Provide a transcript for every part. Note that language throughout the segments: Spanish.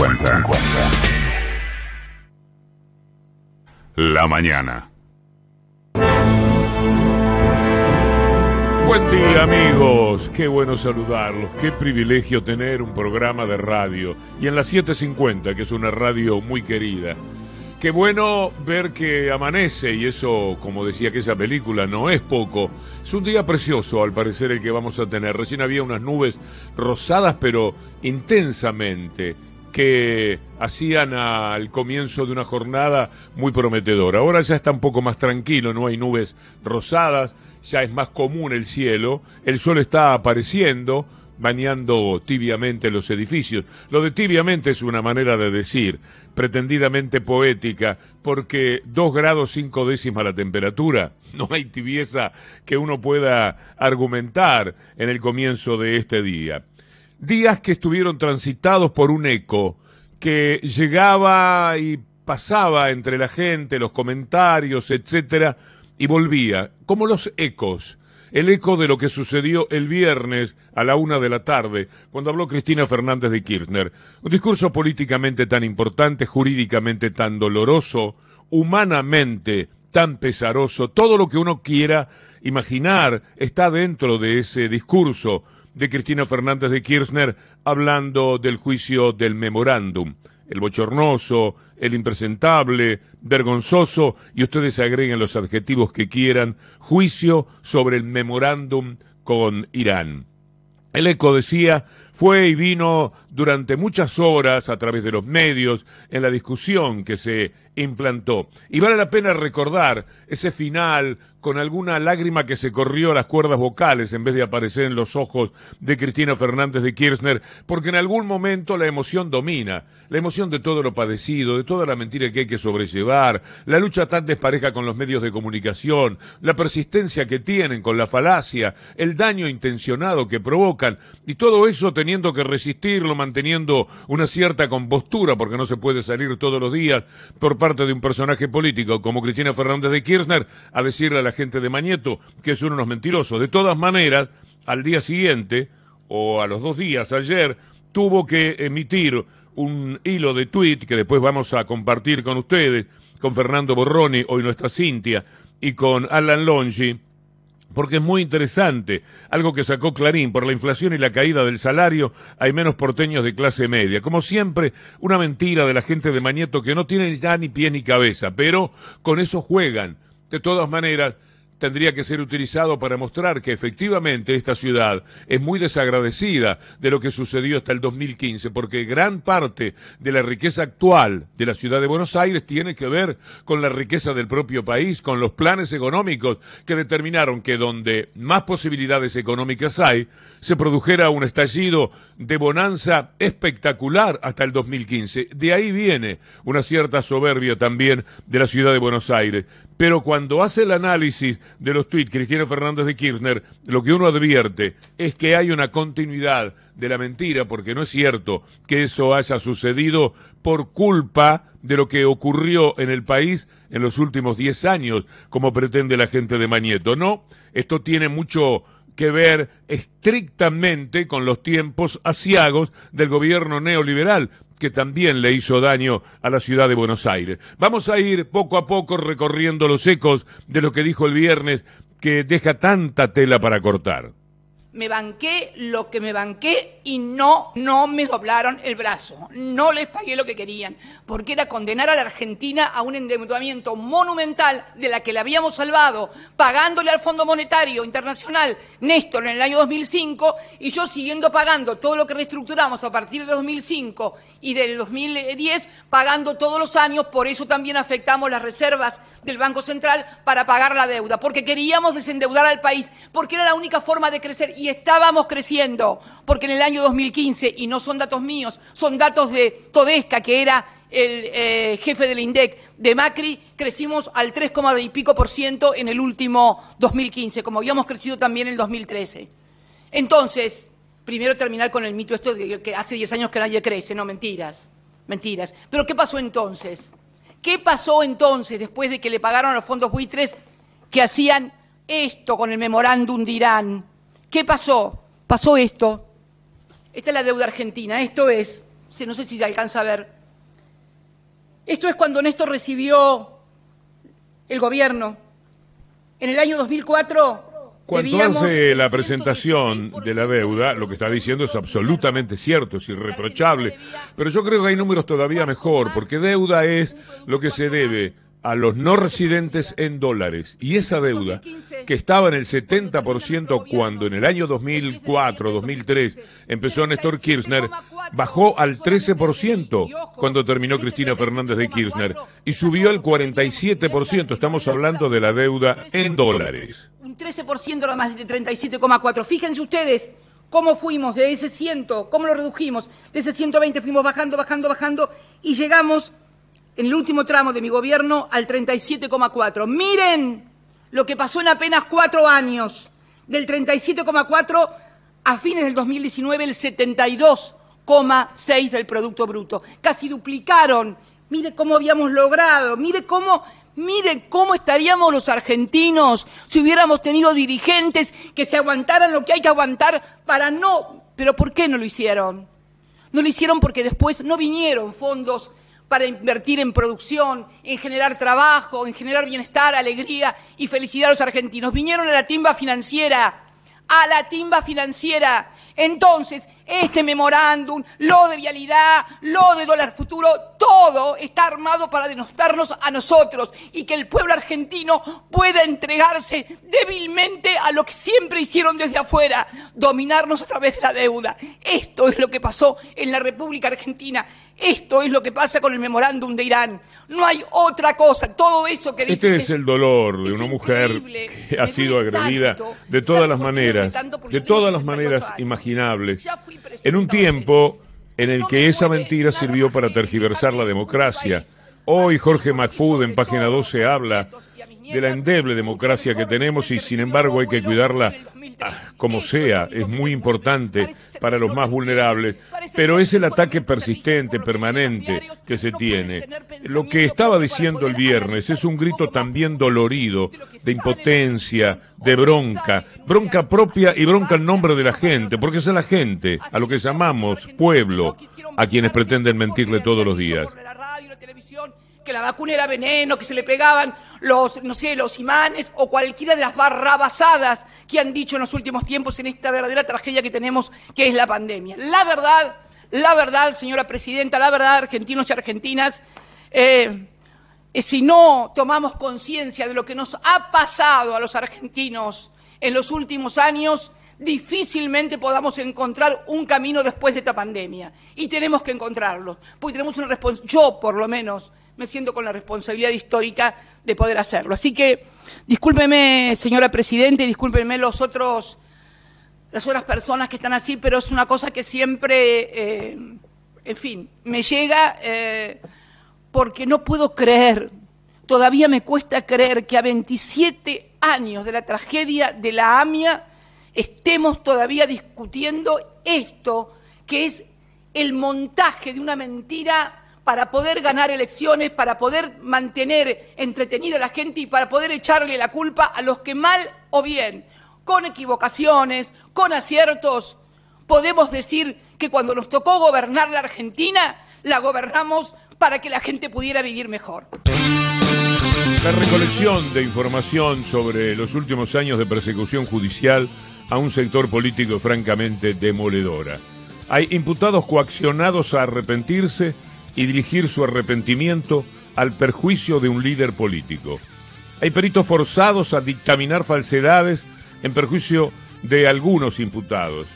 750. La mañana. Buen día amigos, qué bueno saludarlos, qué privilegio tener un programa de radio y en la 750, que es una radio muy querida. Qué bueno ver que amanece y eso, como decía que esa película, no es poco. Es un día precioso, al parecer, el que vamos a tener. Recién había unas nubes rosadas, pero intensamente, que hacían al comienzo de una jornada muy prometedora. Ahora ya está un poco más tranquilo, no hay nubes rosadas, ya es más común el cielo, el sol está apareciendo bañando tibiamente los edificios. Lo de tibiamente es una manera de decir, pretendidamente poética, porque dos grados cinco décimas la temperatura, no hay tibieza que uno pueda argumentar en el comienzo de este día. Días que estuvieron transitados por un eco que llegaba y pasaba entre la gente, los comentarios, etcétera, y volvía, como los ecos el eco de lo que sucedió el viernes a la una de la tarde, cuando habló Cristina Fernández de Kirchner. Un discurso políticamente tan importante, jurídicamente tan doloroso, humanamente tan pesaroso, todo lo que uno quiera imaginar está dentro de ese discurso de Cristina Fernández de Kirchner hablando del juicio del memorándum el bochornoso, el impresentable, vergonzoso, y ustedes agreguen los adjetivos que quieran, juicio sobre el memorándum con Irán. El eco decía, fue y vino durante muchas horas a través de los medios en la discusión que se implantó. Y vale la pena recordar ese final con alguna lágrima que se corrió a las cuerdas vocales en vez de aparecer en los ojos de Cristina Fernández de Kirchner, porque en algún momento la emoción domina, la emoción de todo lo padecido, de toda la mentira que hay que sobrellevar, la lucha tan despareja con los medios de comunicación, la persistencia que tienen con la falacia, el daño intencionado que provocan, y todo eso teniendo que resistirlo, manteniendo una cierta compostura, porque no se puede salir todos los días por parte de un personaje político como Cristina Fernández de Kirchner a decirle a la gente de Mañeto que son unos mentirosos. De todas maneras, al día siguiente, o a los dos días, ayer, tuvo que emitir un hilo de tweet que después vamos a compartir con ustedes, con Fernando Borroni, hoy nuestra Cintia, y con Alan Longi, porque es muy interesante, algo que sacó Clarín, por la inflación y la caída del salario hay menos porteños de clase media. Como siempre, una mentira de la gente de Mañeto que no tiene ya ni pie ni cabeza, pero con eso juegan. De todas maneras, tendría que ser utilizado para mostrar que efectivamente esta ciudad es muy desagradecida de lo que sucedió hasta el 2015, porque gran parte de la riqueza actual de la ciudad de Buenos Aires tiene que ver con la riqueza del propio país, con los planes económicos que determinaron que donde más posibilidades económicas hay, se produjera un estallido de bonanza espectacular hasta el 2015. De ahí viene una cierta soberbia también de la ciudad de Buenos Aires. Pero cuando hace el análisis de los tweets Cristina Fernández de Kirchner, lo que uno advierte es que hay una continuidad de la mentira, porque no es cierto que eso haya sucedido por culpa de lo que ocurrió en el país en los últimos 10 años, como pretende la gente de Mañeto. No, esto tiene mucho que ver estrictamente con los tiempos asiagos del gobierno neoliberal, que también le hizo daño a la ciudad de Buenos Aires. Vamos a ir poco a poco recorriendo los ecos de lo que dijo el viernes, que deja tanta tela para cortar me banqué lo que me banqué y no, no me doblaron el brazo. No les pagué lo que querían, porque era condenar a la Argentina a un endeudamiento monumental de la que le habíamos salvado, pagándole al Fondo Monetario Internacional Néstor en el año 2005 y yo siguiendo pagando todo lo que reestructuramos a partir de 2005 y del 2010, pagando todos los años, por eso también afectamos las reservas del Banco Central para pagar la deuda, porque queríamos desendeudar al país, porque era la única forma de crecer y estábamos creciendo, porque en el año 2015, y no son datos míos, son datos de Todesca, que era el eh, jefe del INDEC de Macri, crecimos al 3, y pico por ciento en el último 2015, como habíamos crecido también en el 2013. Entonces, primero terminar con el mito esto de que hace 10 años que nadie crece, no, mentiras, mentiras. Pero ¿qué pasó entonces? ¿Qué pasó entonces después de que le pagaron a los fondos buitres que hacían esto con el memorándum de Irán? ¿Qué pasó? Pasó esto. Esta es la deuda argentina. Esto es no sé si se alcanza a ver. Esto es cuando Néstor recibió el gobierno. En el año 2004 cuando hace la presentación de la deuda, lo que está diciendo es absolutamente cierto, es irreprochable, pero yo creo que hay números todavía mejor, porque deuda es lo que se debe a los no residentes en dólares. Y esa deuda, que estaba en el 70% cuando en el año 2004, 2003 empezó Néstor Kirchner, bajó al 13% cuando terminó Cristina Fernández de Kirchner y subió al 47%. Estamos hablando de la deuda en dólares. Un 13% nada más de 37,4. Fíjense ustedes cómo fuimos de ese 100, cómo lo redujimos. De ese 120 fuimos bajando, bajando, bajando y llegamos en el último tramo de mi gobierno al 37,4. Miren lo que pasó en apenas cuatro años. Del 37,4 a fines del 2019 el 72,6 del Producto Bruto. Casi duplicaron. Mire cómo habíamos logrado, mire cómo, mire cómo estaríamos los argentinos si hubiéramos tenido dirigentes que se aguantaran lo que hay que aguantar para no... Pero ¿por qué no lo hicieron? No lo hicieron porque después no vinieron fondos para invertir en producción, en generar trabajo, en generar bienestar, alegría y felicidad a los argentinos. Vinieron a la timba financiera, a la timba financiera. Entonces, este memorándum, lo de vialidad, lo de dólar futuro, todo está armado para denostarnos a nosotros y que el pueblo argentino pueda entregarse débilmente a lo que siempre hicieron desde afuera, dominarnos a través de la deuda. Esto es lo que pasó en la República Argentina. Esto es lo que pasa con el memorándum de Irán. No hay otra cosa. Todo eso que Este es el dolor de una mujer que ha sido agredida de todas las maneras, de todas las maneras imaginables en un tiempo en el que esa mentira sirvió para tergiversar la democracia. Hoy Jorge Macfud en página 12 habla de la endeble democracia que tenemos y sin embargo hay que cuidarla ah, como sea, es muy importante para los más vulnerables, pero es el ataque persistente, permanente que se tiene. Lo que estaba diciendo el viernes es un grito también dolorido, de impotencia, de bronca, bronca propia y bronca en nombre de la gente, porque es a la gente, a lo que llamamos pueblo, a quienes pretenden mentirle todos los días que la vacuna era veneno, que se le pegaban los, no sé, los imanes o cualquiera de las barrabasadas que han dicho en los últimos tiempos en esta verdadera tragedia que tenemos, que es la pandemia. La verdad, la verdad, señora presidenta, la verdad, argentinos y argentinas, eh, si no tomamos conciencia de lo que nos ha pasado a los argentinos en los últimos años, difícilmente podamos encontrar un camino después de esta pandemia. Y tenemos que encontrarlo, porque tenemos una responsabilidad, yo por lo menos me siento con la responsabilidad histórica de poder hacerlo. Así que discúlpeme, señora Presidenta, y discúlpenme los otros, las otras personas que están así, pero es una cosa que siempre, eh, en fin, me llega eh, porque no puedo creer, todavía me cuesta creer que a 27 años de la tragedia de la AMIA estemos todavía discutiendo esto, que es el montaje de una mentira para poder ganar elecciones, para poder mantener entretenida a la gente y para poder echarle la culpa a los que mal o bien, con equivocaciones, con aciertos, podemos decir que cuando nos tocó gobernar la Argentina, la gobernamos para que la gente pudiera vivir mejor. La recolección de información sobre los últimos años de persecución judicial a un sector político francamente demoledora. Hay imputados coaccionados a arrepentirse y dirigir su arrepentimiento al perjuicio de un líder político. Hay peritos forzados a dictaminar falsedades en perjuicio de algunos imputados.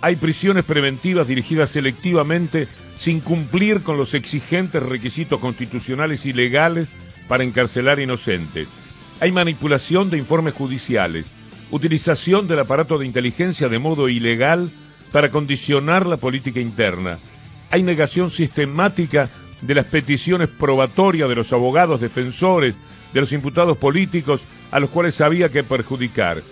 Hay prisiones preventivas dirigidas selectivamente sin cumplir con los exigentes requisitos constitucionales y legales para encarcelar inocentes. Hay manipulación de informes judiciales, utilización del aparato de inteligencia de modo ilegal para condicionar la política interna, hay negación sistemática de las peticiones probatorias de los abogados defensores de los imputados políticos a los cuales había que perjudicar.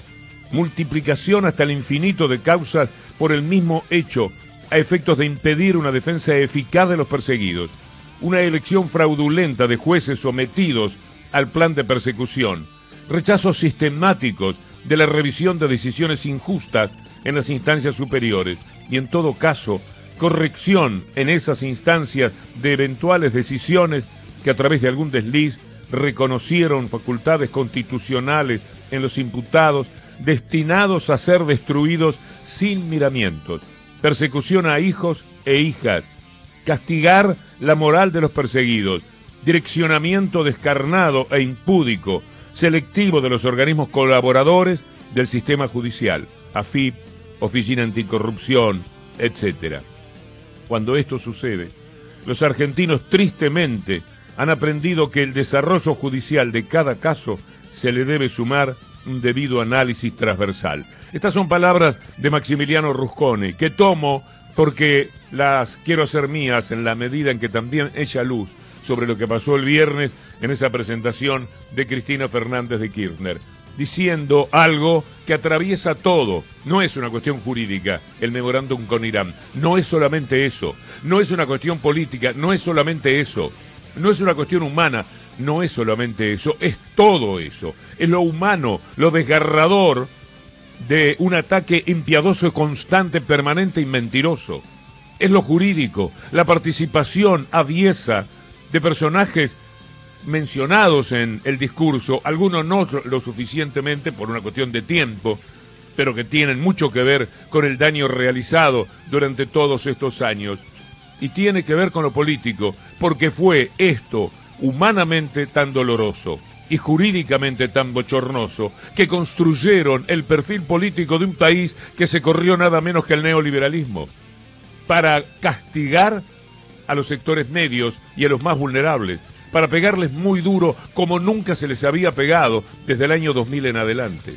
Multiplicación hasta el infinito de causas por el mismo hecho a efectos de impedir una defensa eficaz de los perseguidos. Una elección fraudulenta de jueces sometidos al plan de persecución. Rechazos sistemáticos de la revisión de decisiones injustas en las instancias superiores y en todo caso corrección en esas instancias de eventuales decisiones que a través de algún desliz reconocieron facultades constitucionales en los imputados destinados a ser destruidos sin miramientos, persecución a hijos e hijas, castigar la moral de los perseguidos, direccionamiento descarnado e impúdico, selectivo de los organismos colaboradores del sistema judicial, AFIP, Oficina Anticorrupción, etc. Cuando esto sucede, los argentinos tristemente han aprendido que el desarrollo judicial de cada caso se le debe sumar un debido análisis transversal. Estas son palabras de Maximiliano Rusconi, que tomo porque las quiero hacer mías en la medida en que también echa luz sobre lo que pasó el viernes en esa presentación de Cristina Fernández de Kirchner, diciendo algo que atraviesa todo. No es una cuestión jurídica el memorándum con Irán, no es solamente eso, no es una cuestión política, no es solamente eso, no es una cuestión humana, no es solamente eso, es todo eso. Es lo humano, lo desgarrador de un ataque impiadoso, constante, permanente y mentiroso. Es lo jurídico, la participación aviesa de personajes mencionados en el discurso, algunos no lo suficientemente por una cuestión de tiempo, pero que tienen mucho que ver con el daño realizado durante todos estos años. Y tiene que ver con lo político, porque fue esto humanamente tan doloroso y jurídicamente tan bochornoso que construyeron el perfil político de un país que se corrió nada menos que el neoliberalismo para castigar a los sectores medios y a los más vulnerables, para pegarles muy duro como nunca se les había pegado desde el año 2000 en adelante.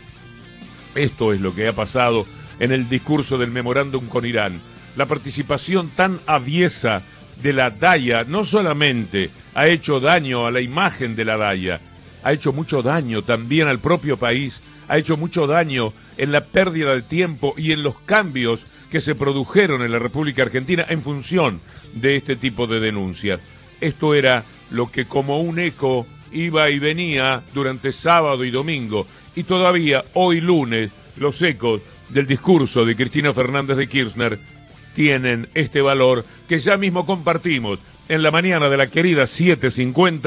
Esto es lo que ha pasado en el discurso del memorándum con Irán. La participación tan aviesa de la DAIA no solamente ha hecho daño a la imagen de la DAIA, ha hecho mucho daño también al propio país, ha hecho mucho daño en la pérdida de tiempo y en los cambios que se produjeron en la República Argentina en función de este tipo de denuncias. Esto era lo que como un eco iba y venía durante sábado y domingo. Y todavía hoy lunes los ecos del discurso de Cristina Fernández de Kirchner tienen este valor que ya mismo compartimos en la mañana de la querida 750